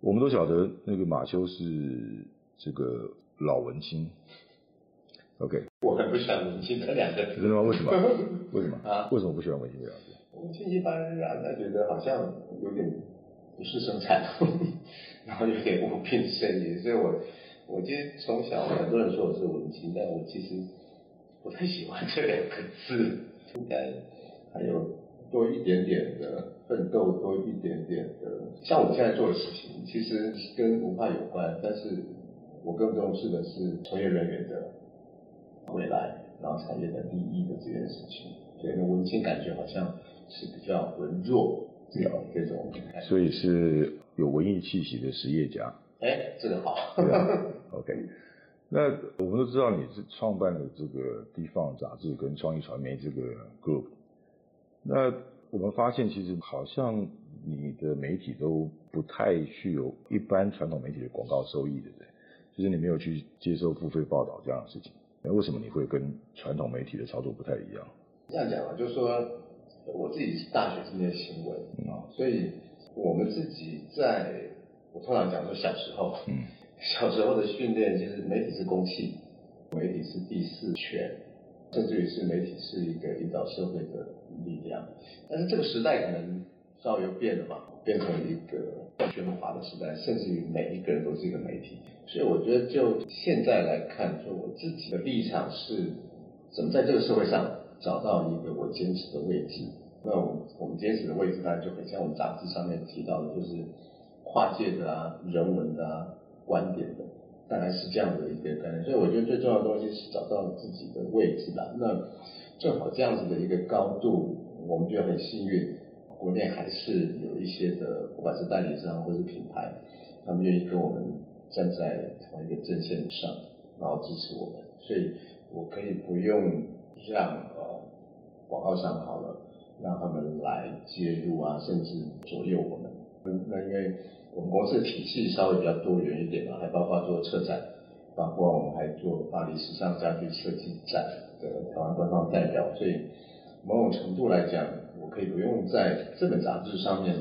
我们都晓得那个马修是这个老文青，OK，我很不喜欢文青这两个字。真的吗？为什么？为什么？啊为什么不喜欢文青这两个字？文青一般让人觉得好像有点不是生产，然后有点无病呻吟，所以我我其实从小很多人说我是文青，但我其实不太喜欢这两个字，应该还有多一点点的奋斗，多一点点的，像我现在做的事情，其实跟文化有关，但是我更重视的是从业人员的未来，然后产业的利益的这件事情。所以呢，文青感觉好像是比较文弱这种这种。所以是有文艺气息的实业家。哎，这个好。对啊 OK，那我们都知道你是创办了这个地方杂志跟创意传媒这个 group。那我们发现，其实好像你的媒体都不太具有一般传统媒体的广告收益，对不对？就是你没有去接受付费报道这样的事情。那为什么你会跟传统媒体的操作不太一样？这样讲啊，就是说我自己是大学是念新闻啊，所以我们自己在，我通常讲说小时候，嗯，小时候的训练就是媒体是公器，媒体是第四权，甚至于是媒体是一个引导社会的力量。但是这个时代可能稍微又变了嘛，变成一个喧哗的时代，甚至于每一个人都是一个媒体。所以我觉得就现在来看，就我自己的立场是怎么在这个社会上找到一个我坚持的位置。那我我们坚持的位置当然就很像我们杂志上面提到的，就是跨界的啊、人文的啊、观点的，大概是这样的一个概念。所以我觉得最重要的东西是找到自己的位置吧。那正好这样子的一个高度，我们觉得很幸运，国内还是有一些的，不管是代理商或是品牌，他们愿意跟我们站在同一个阵线上，然后支持我们。所以我可以不用让呃广告商好了。让他们来介入啊，甚至左右我们。那因为我们公司的体系稍微比较多元一点嘛，还包括做车展，包括我们还做巴黎时尚家居设计展的台湾官方代表，所以某种程度来讲，我可以不用在这本杂志上面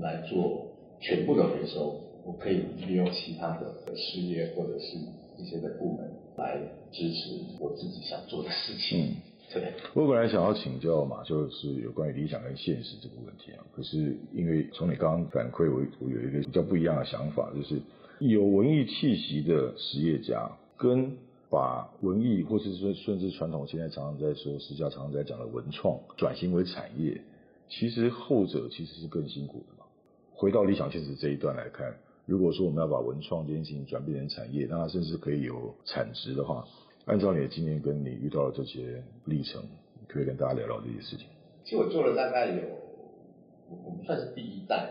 来做全部的回收，我可以利用其他的事业或者是一些的部门来支持我自己想做的事情。我本来想要请教马修是有关于理想跟现实这个问题啊，可是因为从你刚刚反馈，我我有一个比较不一样的想法，就是有文艺气息的实业家，跟把文艺或是说甚至传统现在常常在说，时下常常在讲的文创转型为产业，其实后者其实是更辛苦的嘛。回到理想现实这一段来看，如果说我们要把文创这件事情转变成产业，让它甚至可以有产值的话，按照你的经验跟你遇到的这些历程，可以跟大家聊聊这些事情。其实我做了大概有，我们算是第一代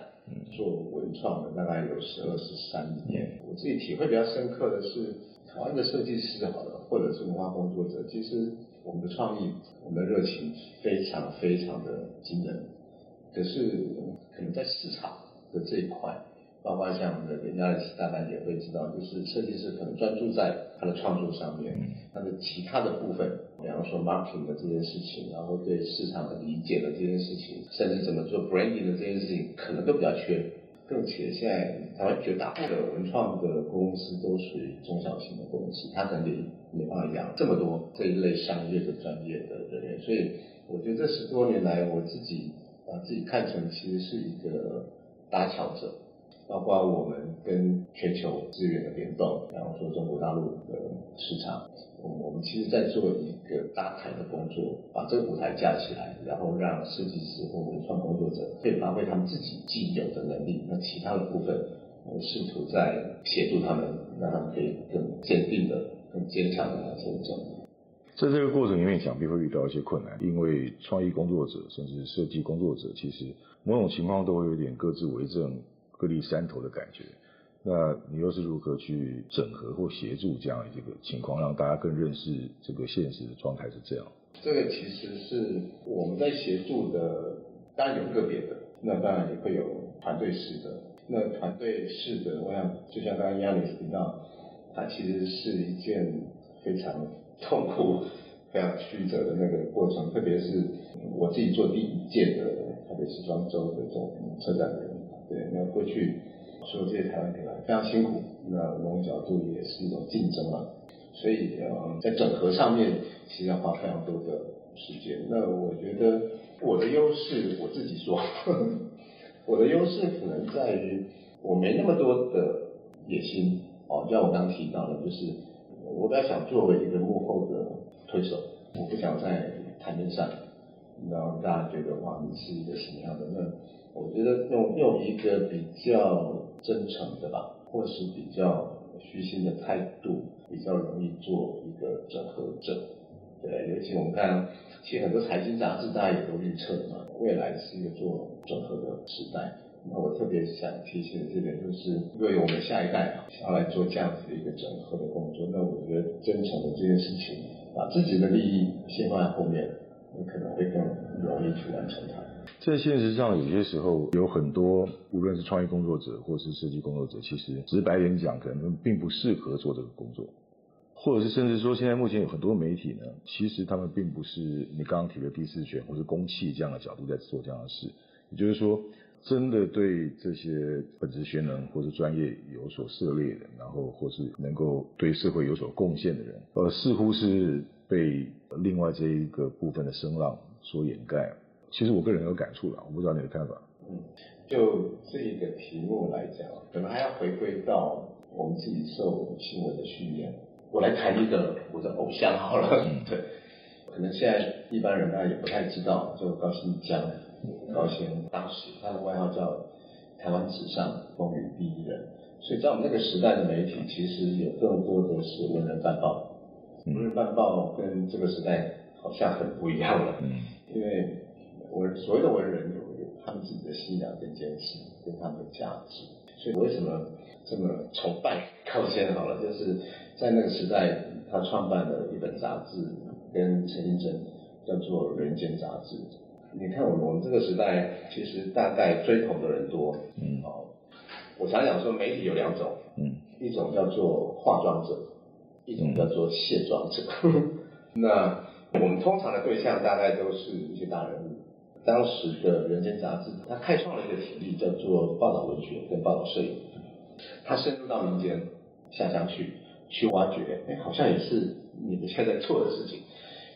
做文创的，大概有十二十三年。我自己体会比较深刻的是，台湾的设计师好了，或者是文化工作者，其实我们的创意、我们的热情非常非常的惊人。可是可能在市场的这一块，包括像的人家大概也会知道，就是设计师可能专注在他的创作上面，他的其他的部分，比方说 marketing 的这件事情，然后对市场的理解的这件事情，甚至怎么做 branding 的这件事情，可能都比较缺。更且现在台湾绝大部分的文创的公司都属于中小型的公司，它可能也没办法养这么多这一类商业的专业的人员，所以我觉得这十多年来，我自己把自己看成其实是一个搭桥者。包括我们跟全球资源的联动，然后说中国大陆的市场，我们其实在做一个搭台的工作，把这个舞台架起来，然后让设计师或文创工作者可以发挥他们自己既有的能力，那其他的部分，我试图在协助他们，让他们可以更坚定的、更坚强的往前走。在这个过程里面，想必会遇到一些困难，因为创意工作者甚至设计工作者，其实某种情况都会有点各自为政。各立山头的感觉，那你又是如何去整合或协助这样一个情况，让大家更认识这个现实的状态是这样？这个其实是我们在协助的，当然有个别的，那当然也会有团队式的。那团队式的，我想就像刚刚亚里斯提到，它其实是一件非常痛苦、非常曲折的那个过程，特别是我自己做第一届的台北时装周的这种车展。对，那过去所有这些台湾品牌非常辛苦，那某种角度也是一种竞争嘛。所以呃，在整合上面其实要花非常多的时间。那我觉得我的优势，我自己说，我的优势可能在于我没那么多的野心哦，就像我刚刚提到的，就是我比较想作为一个幕后的推手，我不想在台面上让大家觉得哇，你是一个什么样的？那我觉得用用一个比较真诚的吧，或是比较虚心的态度，比较容易做一个整合者。对，尤其我们看，其实很多财经杂志大家也都预测嘛，未来是一个做整合的时代。那我特别想提醒这点就是，为我们下一代，要来做这样子的一个整合的工作，那我觉得真诚的这件事情，把自己的利益先放在后面，你可能会更容易去完成它。在现实上，有些时候有很多，无论是创意工作者或是设计工作者，其实直白点讲，可能并不适合做这个工作，或者是甚至说，现在目前有很多媒体呢，其实他们并不是你刚刚提的第四权或是公器这样的角度在做这样的事，也就是说。真的对这些本职学能或者专业有所涉猎的，然后或是能够对社会有所贡献的人，呃，似乎是被另外这一个部分的声浪所掩盖。其实我个人有感触了，我不知道你的看法。嗯，就这一个题目来讲，可能还要回归到我们自己受新闻的训练。我来谈一个我的偶像好了，对，可能现在一般人呢也不太知道，就高新江。高新当时他的外号叫台湾史上风云第一人，所以在我们那个时代的媒体，其实有更多的是文人办报。文人办报跟这个时代好像很不一样了，嗯因为文所谓的文人有有他们自己的信仰跟坚持，跟他们的价值。所以为什么这么崇拜 高先？好了，就是在那个时代，他创办了一本杂志，跟陈映真叫做《人间》杂志。你看，我们我们这个时代，其实大概追捧的人多，嗯，哦，我常讲说，媒体有两种，嗯，一种叫做化妆者，一种叫做卸妆者。那我们通常的对象大概都是一些大人物。当时的《人间》杂志，它开创了一个体例，叫做报道文学跟报道摄影。它深入到民间下乡去，去挖掘，哎，好像也是你们现在做的事情，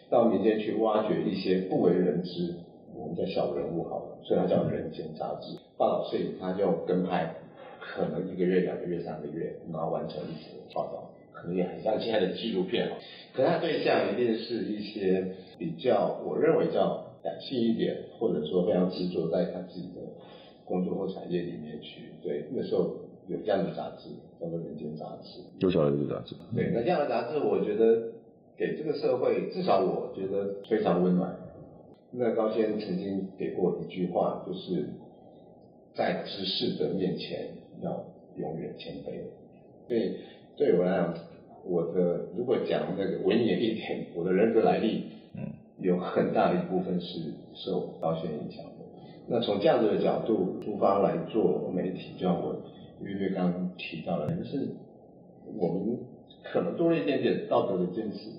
到民间去挖掘一些不为人知。我们叫小人物好了，所以它叫人间杂志。报道摄影，它就跟拍，可能一个月、两个月、三个月，然后完成一次报道，可能也很像现在的纪录片哈。可他对象一定是一些比较，我认为叫感性一点，或者说非常执着在他自己的工作或产业里面去。对，那时候有这样的杂志，叫做人间杂志。就小人物杂志。对，那这样的杂志，我觉得给这个社会，至少我觉得非常温暖。那高先曾经给过一句话，就是在知识的面前要永远谦卑。所以对我来讲，我的如果讲那个文言一点，我的人格来历，嗯，有很大的一部分是受高先影响的。那从这样子的角度出发来做媒体，就像我月月刚刚提到的，就是我们可能多了一点点道德的坚持，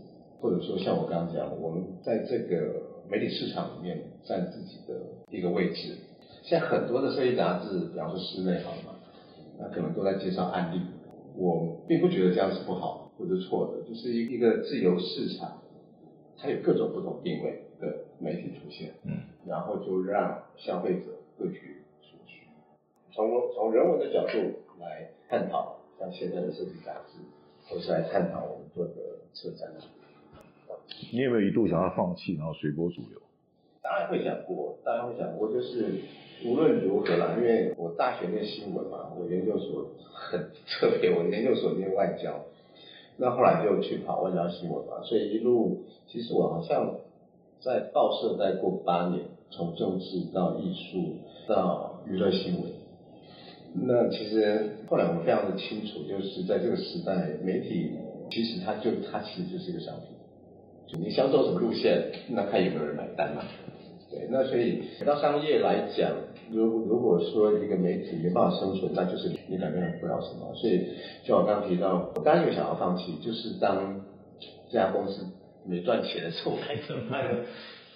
或者说像我刚刚讲，我们在这个。媒体市场里面占自己的一个位置。现在很多的设计杂志，比方说室内好嘛，那可能都在介绍案例。我并不觉得这样是不好或者错的，就是一一个自由市场，它有各种不同定位的媒体出现，嗯，然后就让消费者各取所需。从从人文的角度来探讨，像现在的设计杂志，或是来探讨我们做的车展。你有没有一度想要放弃，然后随波逐流？当然会想过，当然会想过，就是无论如何啦，因为我大学念新闻嘛，我研究所很特别，我研究所念外交，那后来就去跑外交新闻嘛，所以一路其实我好像在报社待过八年，从政治到艺术到娱乐新闻。那其实后来我非常的清楚，就是在这个时代，媒体其实它就它其实就是一个商品。你销售什么路线，那看有没有人买单嘛。对，那所以到商业来讲，如如果说一个媒体没办法生存，那就是你改变不了什么。所以，就我刚刚提到，我刚刚有想要放弃，就是当这家公司没赚钱的时候，该怎么办呢？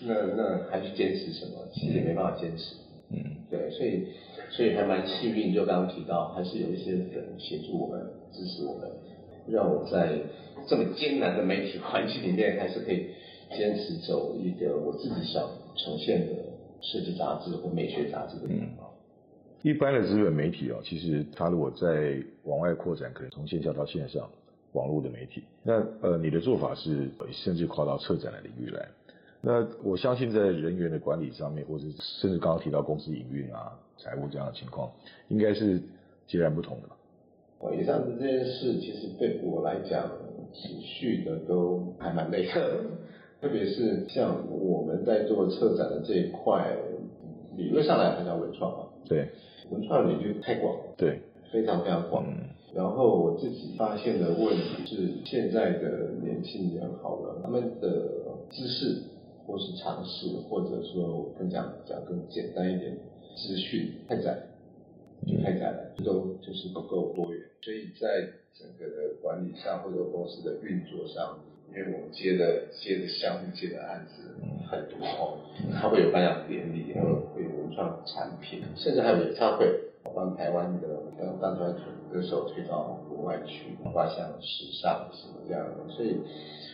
那那还去坚持什么？其实也没办法坚持。嗯，对，所以所以还蛮幸运，就刚刚提到，还是有一些人协助我们、支持我们，让我在这么艰难的媒体环境里面，还是可以坚持走一个我自己想呈现的设计杂志或美学杂志的嗯。一般的资本媒体哦，其实它如果在往外扩展，可能从线下到线上，网络的媒体。那呃，你的做法是甚至跨到策展的领域来。那我相信在人员的管理上面，或者甚至刚刚提到公司营运啊、财务这样的情况，应该是截然不同的。哦，以上的这件事，其实对我来讲，持续的都还蛮累的。特别是像我们在做策展的这一块，理论上来讲叫文创嘛。对。文创领域太广，对，非常非常广。然后我自己发现的问题是，现在的年轻人好了，他们的知识或是尝试，或者说更讲讲更简单一点，资讯太窄，太窄了，都就是不够多元。所以在整个的管理上，或者公司的运作上，因为我们接的接的项目、接的案子很多哦，它会有颁奖典礼，然后会有文创产品，甚至还有演唱会，帮台湾的当台湾歌手推到国外去，画像时尚什么这样的。所以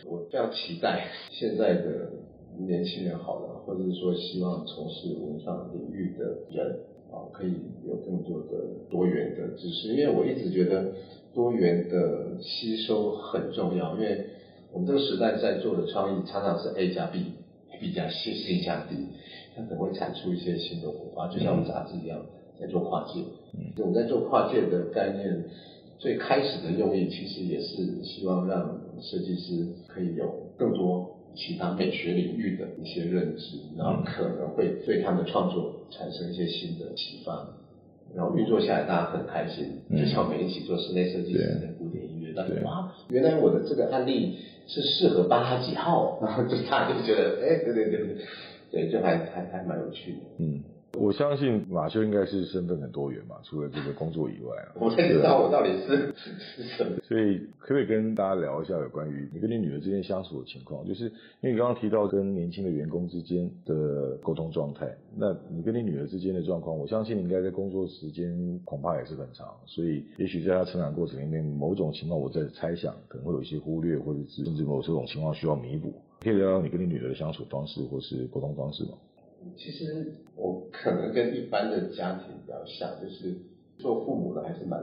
我非常期待 现在的年轻人好了，或者是说希望从事文创领域的人啊，可以有更多的多元的知识，因为我一直觉得多元的吸收很重要，因为。我们这个时代在做的创意常常是 A 加 B，B 加 C，C 加 D，它可能会产出一些新的火花，就像我们杂志一样在做跨界。嗯，我们在做跨界的概念，最开始的用意其实也是希望让设计师可以有更多其他美学领域的一些认知，然后可能会对他们的创作产生一些新的启发，然后运作下来大家很开心，就像我们一起做室内设计师的古典音乐，大家哇，原来我的这个案例。是适合巴哈几号，然后就他就觉得，哎，对对对对，对，就还还还蛮有趣的。嗯，我相信马修应该是身份很多元嘛，除了这个工作以外啊。我才知道我到底是是什么。所以可不可以跟大家聊一下有关于你跟你女儿之间相处的情况？就是因为你刚刚提到跟年轻的员工之间的沟通状态，那你跟你女儿之间的状况，我相信你应该在工作时间恐怕也是很长，所以也许在她成长过程里面，某种情况我在猜想可能会有一些忽略，或者是甚至某这种情况需要弥补。可以聊聊你跟你女儿的相处方式或是沟通方式吗？其实我可能跟一般的家庭比较像，就是做父母的还是蛮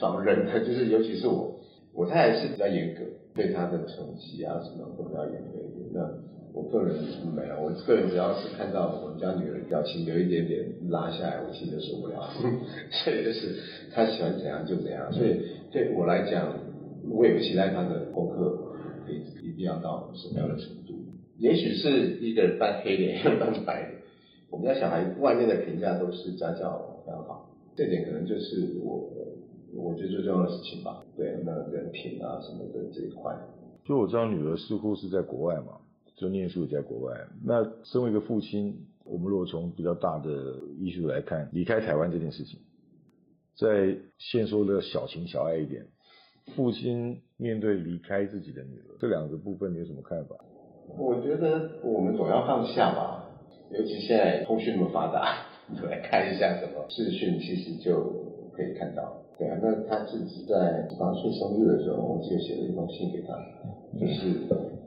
防人的，就是尤其是我，我太太是比较严格，对她的成绩啊什么都比较严格一点。那我个人没有，我个人只要是看到我们家女儿表情有一点点拉下来，我其实就受不了。所以就是她喜欢怎样就怎样。所以对我来讲，我也不期待她的功课可以一定要到什么样的程度。也许是一个半黑脸，一个半白脸。我们家小孩外面的评价都是家教非常好，这点可能就是我我觉得最重要的事情吧。对，那人品啊什么的这一块。就我知道女儿似乎是在国外嘛，就念书也在国外。那身为一个父亲，我们如果从比较大的艺术来看，离开台湾这件事情，在先说的小情小爱一点，父亲面对离开自己的女儿这两个部分，你有什么看法？我觉得我们总要放下吧，尤其现在通讯那么发达，来看一下什么视讯，其实就可以看到。对啊，那他自己在十八岁生日的时候，我记得写了一封信给他，就是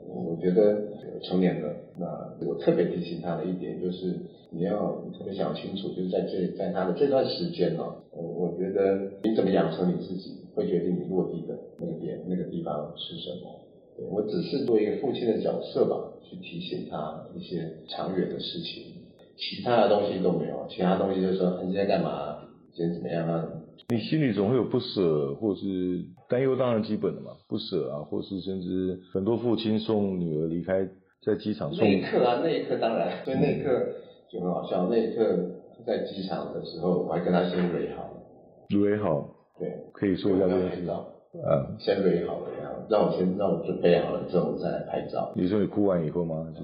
我觉得成年了，那我特别提醒他的一点就是，你要特别想清楚，就是在这在他的这段时间呢，我我觉得你怎么养成你自己，会决定你落地的那个点那个地方是什么。我只是做一个父亲的角色吧，去提醒他一些长远的事情，其他的东西都没有，其他东西就是说你今天干嘛，今天怎么样啊？你心里总会有不舍，或是担忧，当然基本的嘛，不舍啊，或是甚至很多父亲送女儿离开在机场，那一刻啊，那一刻当然，所以那一刻就很好笑，那一刻在机场的时候，我还跟他先蕊好，蕊好，对，可以说一下这个事嗯，先蕊好让我先让我准备好了之后我再来拍照。你说你哭完以后吗？是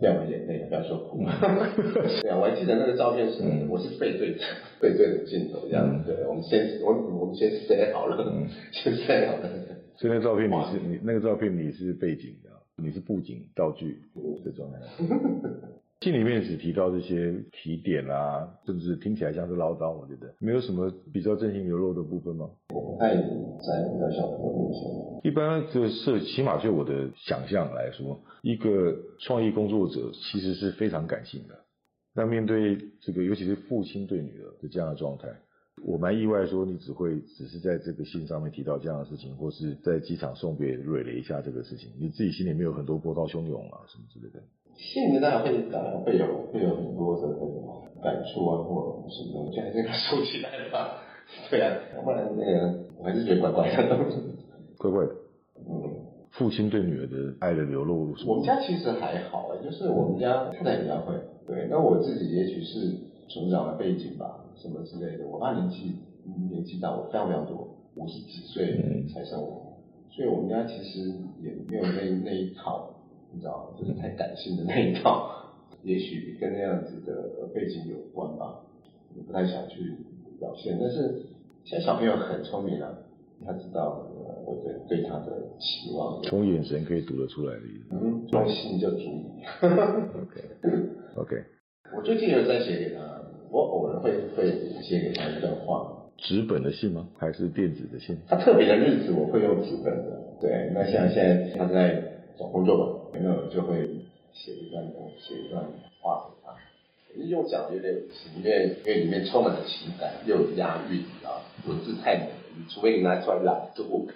掉完眼泪，不要说哭。对啊，我还记得那个照片是，我是背对着 背对着镜头这样。对，我们先我我们先塞好了，先塞好了。所以那照片你是你那个照片你是背景的，你是布景道具的状态。信里面只提到这些提点啊，甚至听起来像是唠叨，我觉得没有什么比较真情流露的部分吗？我不太在比较小朋友面前。一般就是起码就我的想象来说，一个创意工作者其实是非常感性的。那面对这个，尤其是父亲对女儿的这样的状态，我蛮意外，说你只会只是在这个信上面提到这样的事情，或是在机场送别蕊了一下这个事情，你自己心里面有很多波涛汹涌啊什么之类的。信里当然会当然会有会有很多的那种感触啊，或什么东西，还是给它收起来吧。对啊，要不然那个我还是觉得怪怪的。怪怪的。嗯，父亲对女儿的爱的流露，我们家其实还好哎，就是我们家太太比较会。对，那我自己也许是成长的背景吧，什么之类的。我爸年纪年纪大我非常非常多，五十几岁才生我，所以我们家其实也没有那那一套。你知道，就是太感性的那一套，也许跟那样子的背景有关吧，我不太想去表现。但是现在小朋友很聪明啊，他知道我对对他的期望，从眼神可以读得出来的意思。嗯，用心就足以。OK，OK。我最近有在写给他，我偶尔会会写给他一段话。纸本的信吗？还是电子的信？他特别的日子我会用纸本的。对，那像现在他在找工作嘛。那我就会写一段东，写一段话给他。用讲有点情，因为因为里面充满了情感，又有押韵啊，文字太美了，除非你拿出来朗读。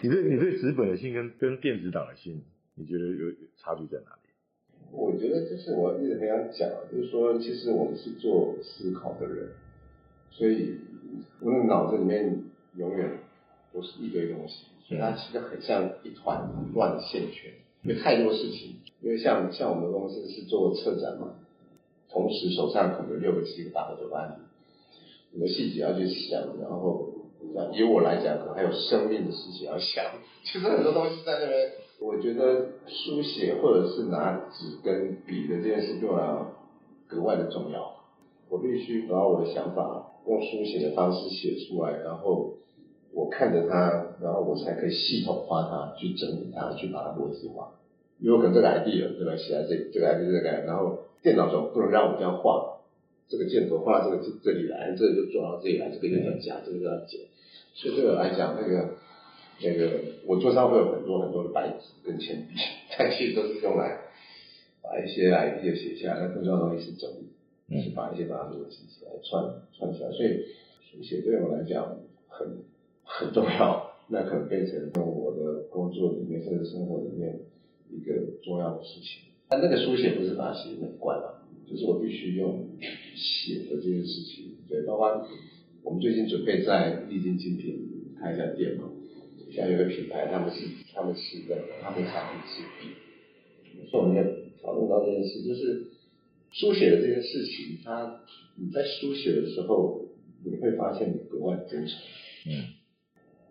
你对你对纸本的信跟跟电子档的信，你觉得有差距在哪里？我觉得就是我一直很想讲，就是说，其实我们是做思考的人，所以我的脑子里面永远都是一堆东西。它其实很像一团乱的线圈，因为太多事情。因为像像我们的公司是做策展嘛，同时手上可能六个、七个、八个、九个案子，很多细节要去想。然后，以我来讲，可能还有生命的事情要想。其 实很多东西在那边，我觉得书写或者是拿纸跟笔的这件事对我格外的重要。我必须把我的想法用书写的方式写出来，然后。我看着它，然后我才可以系统化它，去整理它，去把它逻辑化。因为可能这个 idea 对吧？写在这这个 idea 这个，然后电脑总不能让我这样画，这个箭头画到这个这这里来，这个就转到这里来，这个又要加，这个又要减。所以对我来讲，那个那个我桌上会有很多很多的白纸跟铅笔，但其实都是用来把一些 idea 写下来，那更重要的东西是整理，是把一些把它逻辑起来串串起来。所以书写对我来讲很。很重要，那可能变成跟我的工作里面甚至生活里面一个重要的事情。但那个书写不是把写美观嘛，就是我必须用写的这件事情。对，包括我们最近准备在丽晶精品开一家店嘛，像有个品牌，他们是他们是的，他们产品是笔，所以我们在讨论到这件事，就是书写的这件事情，它你在书写的时候，你会发现你格外真诚，嗯。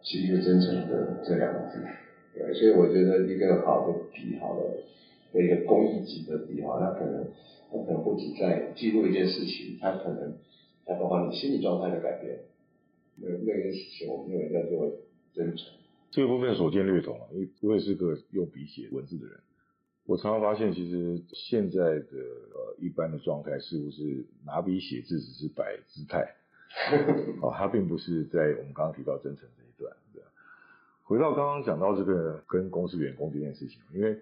是一个真诚的这两个字，对，所以我觉得一个好的笔，好的一个工艺级的笔，哈，它可能它可能不止在记录一件事情，它可能还包括你心理状态的改变。那那件事情，我们认为叫做真诚。这个部分所见略同啊，因为我也是个用笔写文字的人，我常常发现，其实现在的呃一般的状态，似乎是拿笔写字只是摆姿态？哦，它并不是在我们刚刚提到真诚这一段。回到刚刚讲到这个跟公司员工这件事情，因为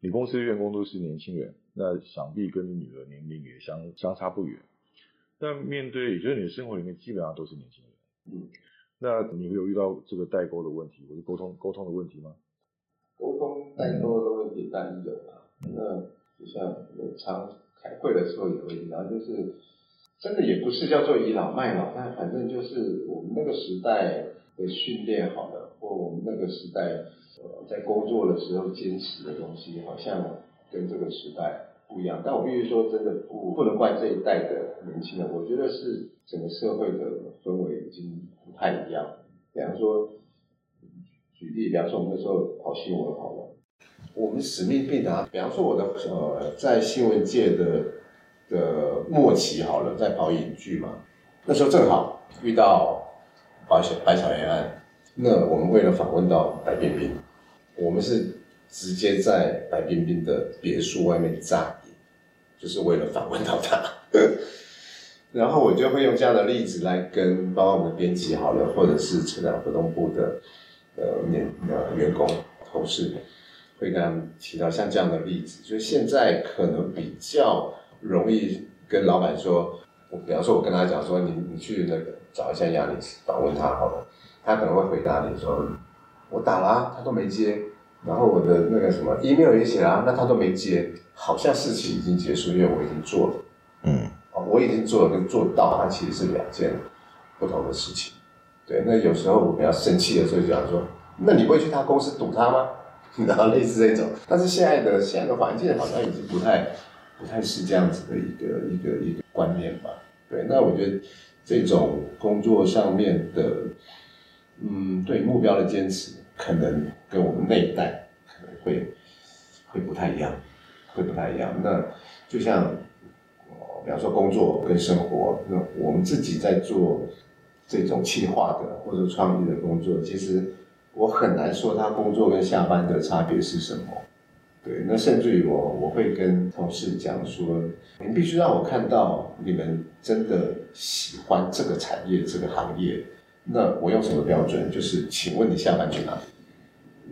你公司员工都是年轻人，那想必跟你女儿年龄也相相差不远。那面对，也就是你的生活里面基本上都是年轻人，嗯，那你会有遇到这个代沟的问题，或者沟通沟通的问题吗？沟通代沟的问题当然有啊。那就像我常开会的时候也会遇到，就是。真的也不是叫做倚老卖老，但反正就是我们那个时代的训练好了，或我们那个时代呃在工作的时候坚持的东西，好像跟这个时代不一样。但我必须说，真的不不能怪这一代的年轻人，我觉得是整个社会的氛围已经不太一样。比方说，举例，比方说我们那时候跑新闻好了，我们使命必达。比方说我的呃在新闻界的。的末期好了，在跑影剧嘛，那时候正好遇到白小白小燕案，那我们为了访问到白冰冰，我们是直接在白冰冰的别墅外面扎，就是为了访问到他。然后我就会用这样的例子来跟包括我们编辑好了，或者是成长活动部的呃年呃员工同事，会跟他们提到像这样的例子，就是现在可能比较容易跟老板说，我比方说我跟他讲说，你你去那个找一下亚尼斯访问他好了，他可能会回答你说，我打了、啊，他都没接，然后我的那个什么 email 也写了、啊，那他都没接，好像事情已经结束，因为我已经做了。嗯哦，我已经做了跟做到，它其实是两件不同的事情。对，那有时候我比较生气的时候，就想说，那你不会去他公司堵他吗？然后类似这种，但是现在的现在的环境好像已经不太不太是这样子的一个一个一个观念吧。对，那我觉得这种工作上面的，嗯，对目标的坚持，可能跟我们那一代可能会会不太一样，会不太一样。那就像比方说工作跟生活，那我们自己在做这种企划的或者创意的工作，其实我很难说他工作跟下班的差别是什么。对，那甚至于我我会跟同事讲说，你必须让我看到你们真的喜欢这个产业这个行业。那我用什么标准？就是请问你下班去哪里？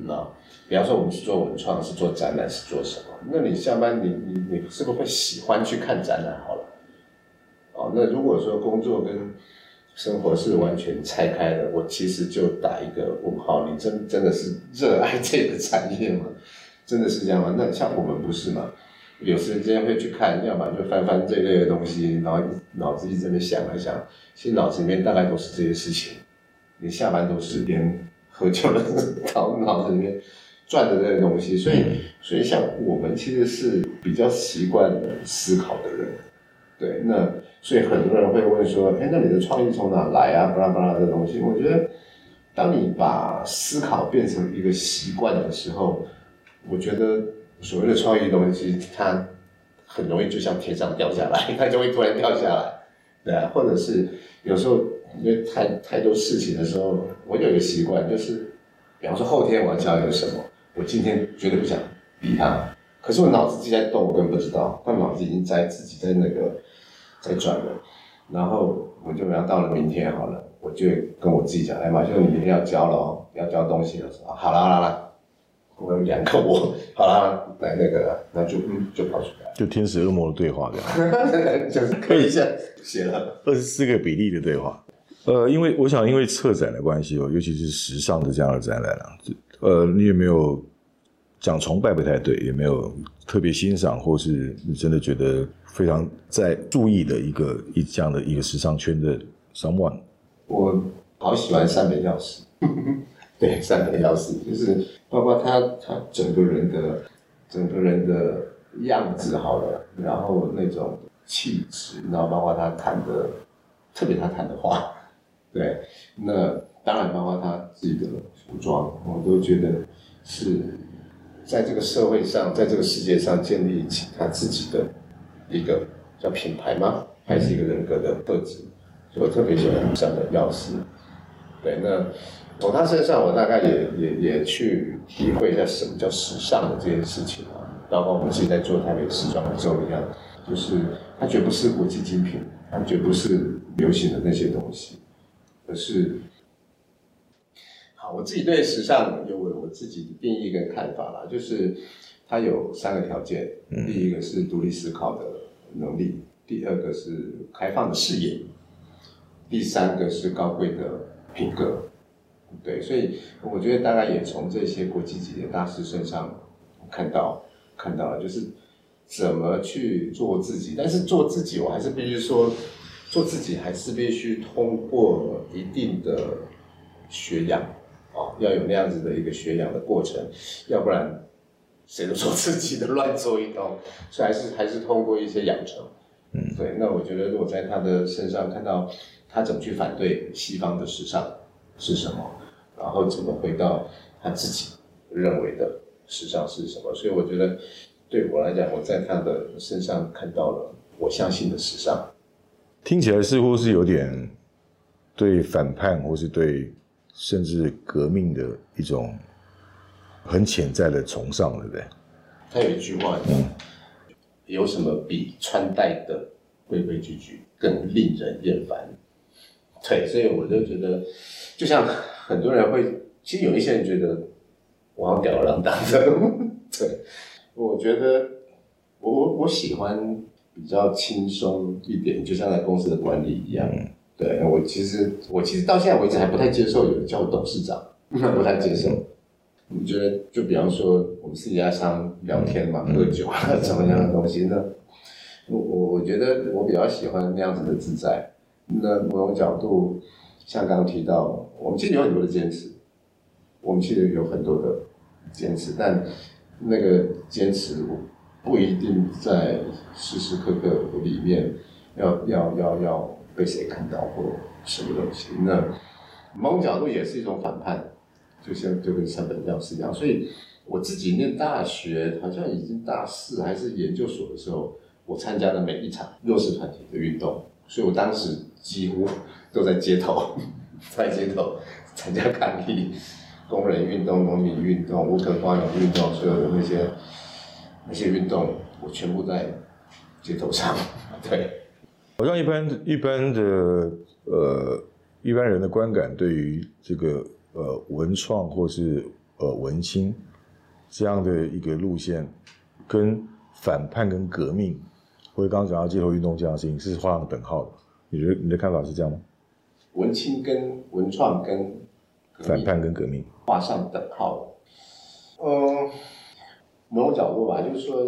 那比方说我们是做文创，是做展览，是做什么？那你下班你你你是不是会喜欢去看展览？好了，哦，那如果说工作跟生活是完全拆开的，我其实就打一个问号。你真真的是热爱这个产业吗？真的是这样吗？那像我们不是嘛？有时间会去看，要么就翻翻这类的东西，然后脑子一直在那想来想，其实脑子里面大概都是这些事情。你下班都是边喝酒的脑 脑子里面转的这些东西，所以所以像我们其实是比较习惯思考的人，对，那所以很多人会问说，哎，那你的创意从哪来啊？巴拉巴拉的东西，我觉得当你把思考变成一个习惯的时候，我觉得所谓的创意东西，它很容易就像天上掉下来，它就会突然掉下来，对啊，或者是有时候因为太太多事情的时候，我有一个习惯，就是比方说后天我要交一个什么，我今天绝对不想理他，可是我脑子自己在动，我根本不知道，但脑子已经在自己在那个在转了，然后我就要到了明天好了，我就跟我自己讲，哎马修，你明天要交了哦，要交东西了，说好了好了好了。我有两个我，好啦，来那个，那就嗯就跑出来，就天使恶魔的对话这样，就是可以这样写了。二十四个比例的对话。呃，因为我想，因为策展的关系哦，尤其是时尚的这样的展览啊，呃，你有没有讲崇拜不太对，有没有特别欣赏，或是你真的觉得非常在注意的一个一这样的一个时尚圈的 someone？我好喜欢三本钥匙，对，三本钥匙就是包括他他整个人的整个人的样子好了，然后那种气质，然后包括他弹的，特别他弹的画，对，那当然包括他自己的服装，我都觉得是在这个社会上，在这个世界上建立起他自己的一个叫品牌吗？还是一个人格的特质？我特别喜欢这样的钥匙。对，那从他身上，我大概也也也去体会一下什么叫时尚的这件事情啊。包括我们自己在做台北时装周一样，就是它绝不是国际精品，它绝不是流行的那些东西，而是好，我自己对时尚有我我自己的定义跟看法啦，就是它有三个条件，第一个是独立思考的能力，第二个是开放的视野，第三个是高贵的品格。对，所以我觉得大概也从这些国际级的大师身上看到看到了，就是怎么去做自己。但是做自己，我还是必须说，做自己还是必须通过一定的学养哦，要有那样子的一个学养的过程，要不然谁都说自己的乱做一通。所以还是还是通过一些养成。嗯，对。那我觉得我在他的身上看到他怎么去反对西方的时尚是什么。然后怎么回到他自己认为的时尚是什么？所以我觉得对我来讲，我在他的身上看到了我相信的时尚。听起来似乎是有点对反叛，或是对甚至革命的一种很潜在的崇尚，对不对？他有一句话，嗯，有什么比穿戴的规规矩矩更令人厌烦？对，所以我就觉得，就像很多人会，其实有一些人觉得我好吊儿郎当的，对，我觉得我我我喜欢比较轻松一点，就像在公司的管理一样。对我其实我其实到现在为止还不太接受有人叫我董事长，不太接受。你觉得就比方说我们私底下常聊天嘛，喝酒啊，怎么样的东西呢？我我我觉得我比较喜欢那样子的自在。那某种角度，像刚刚提到，我们其实有很多的坚持，我们其实有很多的坚持，但那个坚持不一定在时时刻刻里面要要要要被谁看到或什么东西。那某种角度也是一种反叛，就像就跟三本教师一样。所以我自己念大学，好像已经大四还是研究所的时候，我参加的每一场弱势团体的运动，所以我当时。几乎都在街头，在街头参加抗议，工人运动、农民运动、乌克花农运动，所有的那些那些运动，我全部在街头上。对，好像一般一般的呃一般人的观感，对于这个呃文创或是呃文青这样的一个路线，跟反叛跟革命，或者刚刚讲到街头运动这样的事情，是画上等号的。你觉得你的看法是这样吗？文青跟文创跟反叛跟革命画上等号。嗯，某种角度吧，就是说，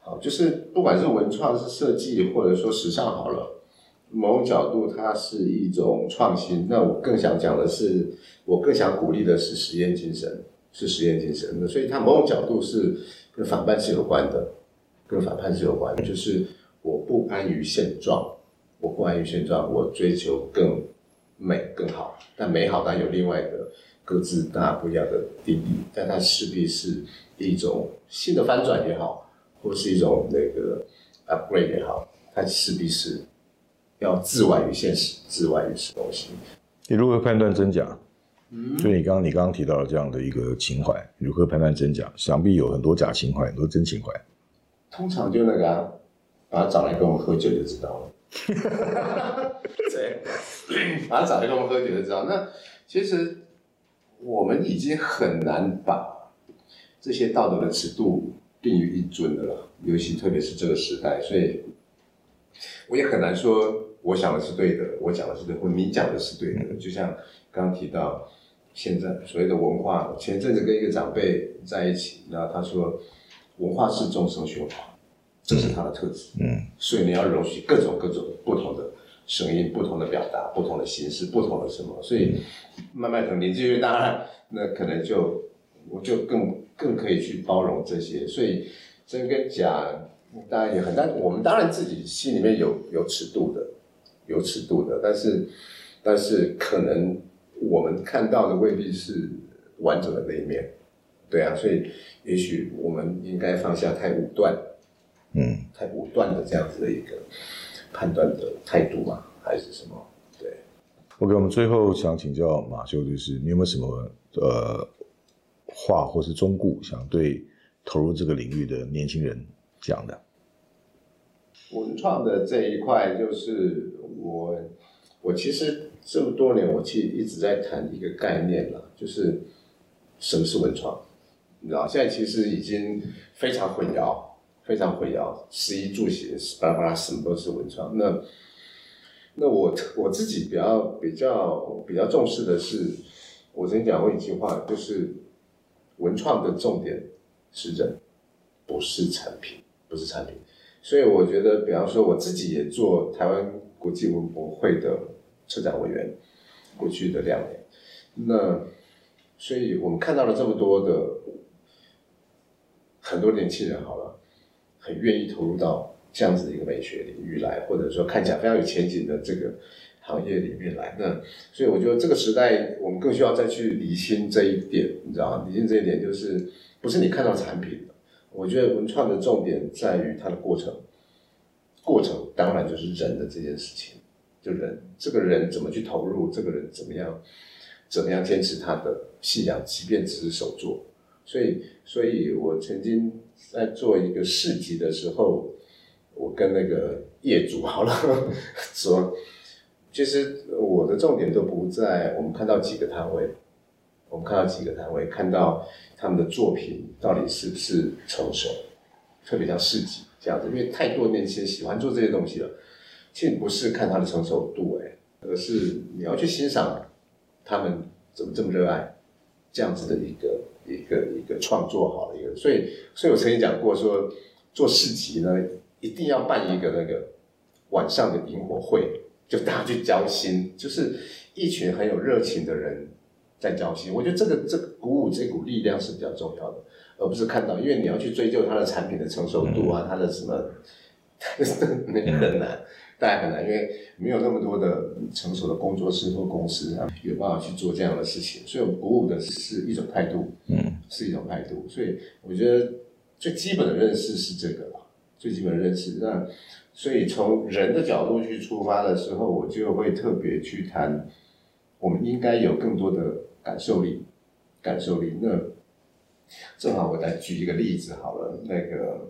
好，就是不管是文创是设计，或者说时尚好了，某种角度它是一种创新。那我更想讲的是，我更想鼓励的是实验精神，是实验精神。所以它某种角度是跟反叛是有关的，跟反叛是有关，就是我不安于现状。我不安于现状，我追求更美更好，但美好当然有另外的各自大不一样的定义，但它势必是一种新的翻转也好，或是一种那个 upgrade 也好，它势必是要自外于现实，自外于什么东西？你如何判断真假？嗯，就你刚刚你刚刚提到的这样的一个情怀，如何判断真假？想必有很多假情怀，很多真情怀。通常就那个把他找来跟我喝酒就知道了。哈哈哈对，把他找来跟我们喝酒就知道。那其实我们已经很难把这些道德的尺度定于一尊的了，尤其特别是这个时代，所以我也很难说我想的是对的，我讲的是对，或你讲的是对的。就像刚刚提到现在所谓的文化，前阵子跟一个长辈在一起，然后他说文化是众生循环。这是他的特质，嗯，所以你要容许各种各种不同的声音、不同的表达、不同的形式、不同的什么，所以慢慢等年纪越大，那可能就我就更更可以去包容这些。所以真跟假当然也很，但我们当然自己心里面有有尺度的，有尺度的，但是但是可能我们看到的未必是完整的那一面，对啊，所以也许我们应该放下太武断。嗯，太武断的这样子的一个判断的态度嘛，还是什么？对。OK，我们最后想请教马修，就是你有没有什么呃话，或是忠固，想对投入这个领域的年轻人讲的？文创的这一块，就是我我其实这么多年，我其实一直在谈一个概念了，就是什么是文创？你知道，现在其实已经非常混淆。非常混淆，食衣住行，巴拉巴拉，什么都是文创。那那我我自己比较比较比较重视的是，我曾经讲过一句话，就是文创的重点是人，不是产品，不是产品。所以我觉得，比方说我自己也做台湾国际文博会的策展委员，过去的两年。那所以我们看到了这么多的很多年轻人，好了。很愿意投入到这样子的一个美学领域来，或者说看起来非常有前景的这个行业里面来。那所以我觉得这个时代，我们更需要再去理清这一点，你知道吗？理清这一点就是不是你看到产品。我觉得文创的重点在于它的过程，过程当然就是人的这件事情，就人这个人怎么去投入，这个人怎么样怎么样坚持他的信仰，即便只是手做。所以，所以我曾经在做一个市集的时候，我跟那个业主好了 说，其实我的重点都不在我们看到几个摊位，我们看到几个摊位，看到他们的作品到底是不是成熟，特别像市集这样子，因为太多年轻人喜欢做这些东西了。其实不是看他的成熟度，哎，而是你要去欣赏他们怎么这么热爱这样子的一个一个一个创作好的一个，所以，所以我曾经讲过说，做市集呢，一定要办一个那个晚上的萤火会，就大家去交心，就是一群很有热情的人在交心。我觉得这个这个鼓舞这股力量是比较重要的，而不是看到，因为你要去追究它的产品的成熟度啊，它的什么，那个很难。大家很难，因为没有那么多的成熟的工作室或公司啊，有办法去做这样的事情。所以，我鼓舞的是一种态度，嗯，是一种态度。所以，我觉得最基本的认识是这个吧，最基本的认识。那所以从人的角度去出发的时候，我就会特别去谈，我们应该有更多的感受力，感受力。那正好我再举一个例子好了，那个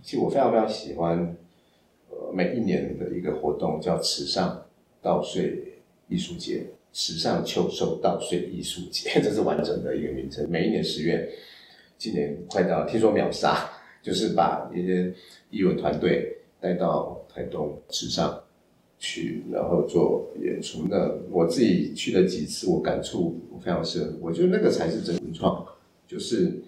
其实我非常非常喜欢。每一年的一个活动叫“池上稻穗艺术节”，池上秋收稻穗艺术节，这是完整的一个名称。每一年十月，今年快到，听说秒杀，就是把一些艺文团队带到台东池上去，然后做演出。那我自己去了几次，我感触非常深。我觉得那个才是真创，就是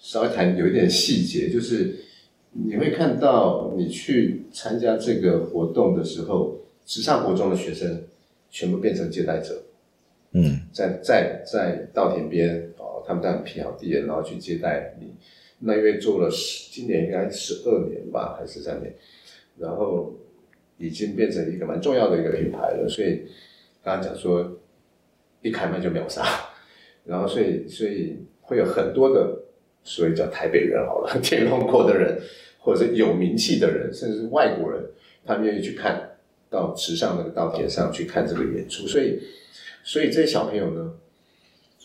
稍微谈有一点细节，就是。你会看到，你去参加这个活动的时候，时尚国中的学生全部变成接待者，嗯，在在在稻田边哦，他们在皮好地，然后去接待你。那因为做了十，今年应该十二年吧，还是三年，然后已经变成一个蛮重要的一个品牌了。所以刚刚讲说，一开门就秒杀，然后所以所以会有很多的。所以叫台北人好了，天龙国的人，或者是有名气的人，甚至是外国人，他们愿意去看到池上那个稻田上去看这个演出。所以，所以这些小朋友呢，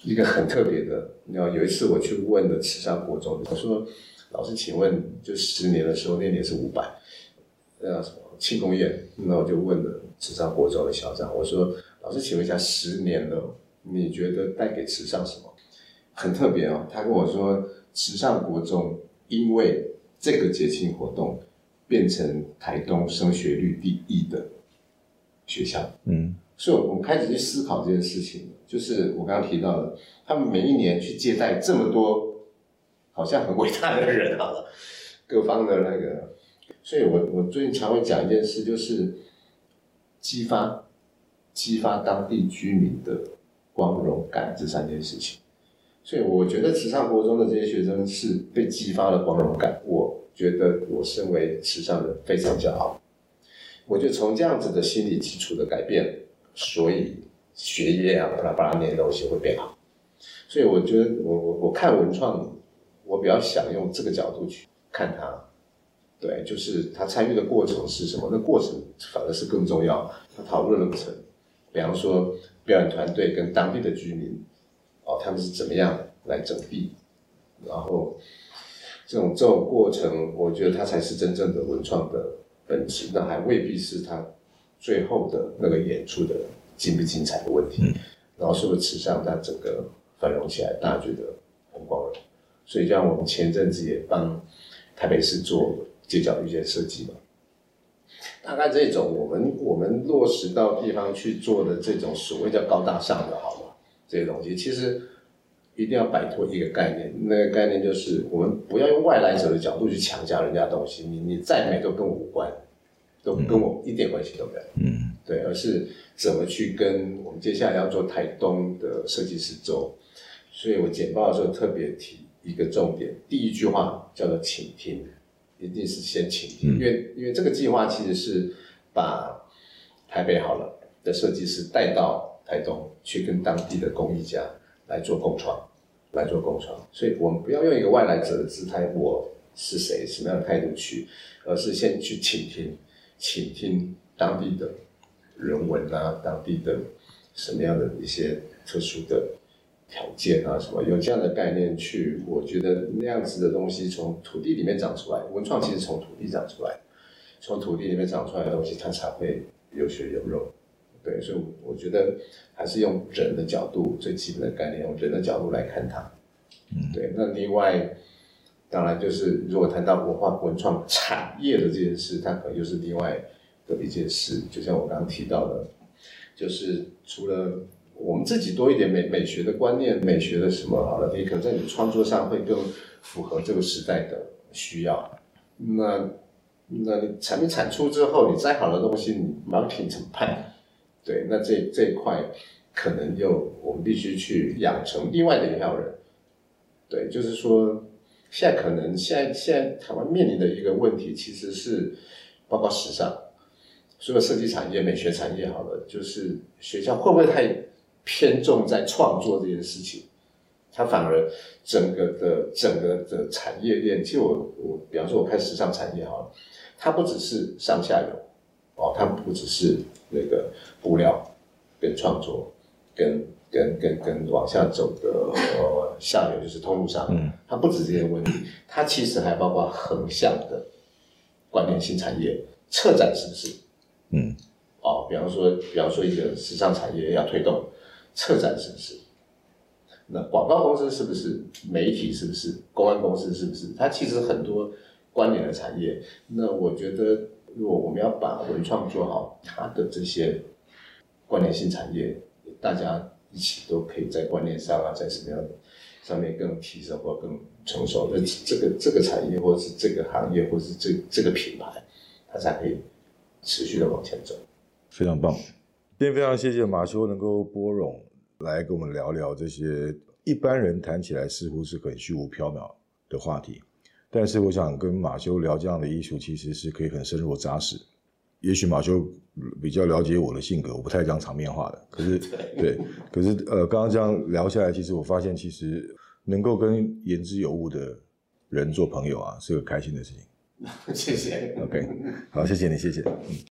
一个很特别的，你知道，有一次我去问了池上国中，我说：“老师，请问，就十年的时候，那年是五百，呃，什么庆功宴？”那我就问了池上国中的校长，我说：“老师，请问一下，十年了，你觉得带给池上什么？很特别哦。”他跟我说。时尚国中因为这个节庆活动，变成台东升学率第一的学校。嗯，所以我们开始去思考这件事情，就是我刚刚提到的，他们每一年去接待这么多好像很伟大的人，好了，各方的那个，所以我我最近常会讲一件事，就是激发激发当地居民的光荣感这三件事情。所以我觉得慈善国中的这些学生是被激发了光荣感。我觉得我身为慈善人非常骄傲。我就从这样子的心理基础的改变，所以学业啊巴拉巴拉那些东西会变好。所以我觉得我我我看文创，我比较想用这个角度去看它。对，就是他参与的过程是什么？那过程反而是更重要。他讨论的过程，比方说表演团队跟当地的居民。哦，他们是怎么样来整地？然后这种这种过程，我觉得它才是真正的文创的本质。那还未必是它最后的那个演出的精不精彩的问题。然后是不是慈善它整个繁荣起来，大家觉得很光荣。所以，像我们前阵子也帮台北市做街角遇见设计嘛，大概这种我们我们落实到地方去做的这种所谓叫高大上的，好吗？这些东西其实一定要摆脱一个概念，那个概念就是我们不要用外来者的角度去强加人家东西。你你再美都跟我无关，都跟我一点关系都没有。嗯，对，而是怎么去跟我们接下来要做台东的设计师周。所以我简报的时候特别提一个重点，第一句话叫做倾听，一定是先倾听，因为因为这个计划其实是把台北好了的设计师带到。台东去跟当地的工艺家来做共创，来做共创，所以我们不要用一个外来者的姿态，我是谁，什么样的态度去，而是先去倾听，倾听当地的人文啊，当地的什么样的一些特殊的条件啊什么，有这样的概念去，我觉得那样子的东西从土地里面长出来，文创其实从土地长出来，从土地里面长出来的东西，它才会有血有肉。对，所以我觉得还是用人的角度，最基本的概念，用人的角度来看它。嗯，对。那另外，当然就是如果谈到文化文创产业的这件事，它可能又是另外的一件事。就像我刚刚提到的，就是除了我们自己多一点美美学的观念、美学的什么好了，你可能在你创作上会更符合这个时代的需要。那那你产品产出之后，你再好的东西，你 marketing 怎么办？对，那这这一块可能又我们必须去养成另外的一票人。对，就是说，现在可能现在现在台湾面临的一个问题，其实是包括时尚，所有设计产业、美学产业，好了，就是学校会不会太偏重在创作这件事情？它反而整个的整个的产业链，其实我我比方说，我看时尚产业好了，它不只是上下游哦，它不只是。那个布料跟创作，跟跟跟跟往下走的呃下游就是通路上，嗯，它不止这些问题，它其实还包括横向的关联性产业，策展是不是？嗯，哦，比方说，比方说一个时尚产业要推动策展是不是？那广告公司是不是？媒体是不是？公安公司是不是？它其实很多关联的产业，那我觉得。如果我们要把文创做好，它的这些关联性产业，大家一起都可以在观念上啊，在什么样的上面更提升或更成熟，那这个这个产业或者是这个行业或者是这这个品牌，它才可以持续的往前走。非常棒，今天非常谢谢马修能够拨冗来跟我们聊聊这些一般人谈起来似乎是很虚无缥缈的话题。但是我想跟马修聊这样的艺术，其实是可以很深入扎实。也许马修比较了解我的性格，我不太讲场面话的。可是，对，可是呃，刚刚这样聊下来，其实我发现，其实能够跟言之有物的人做朋友啊，是个开心的事情。谢谢。OK，好，谢谢你，谢谢。嗯。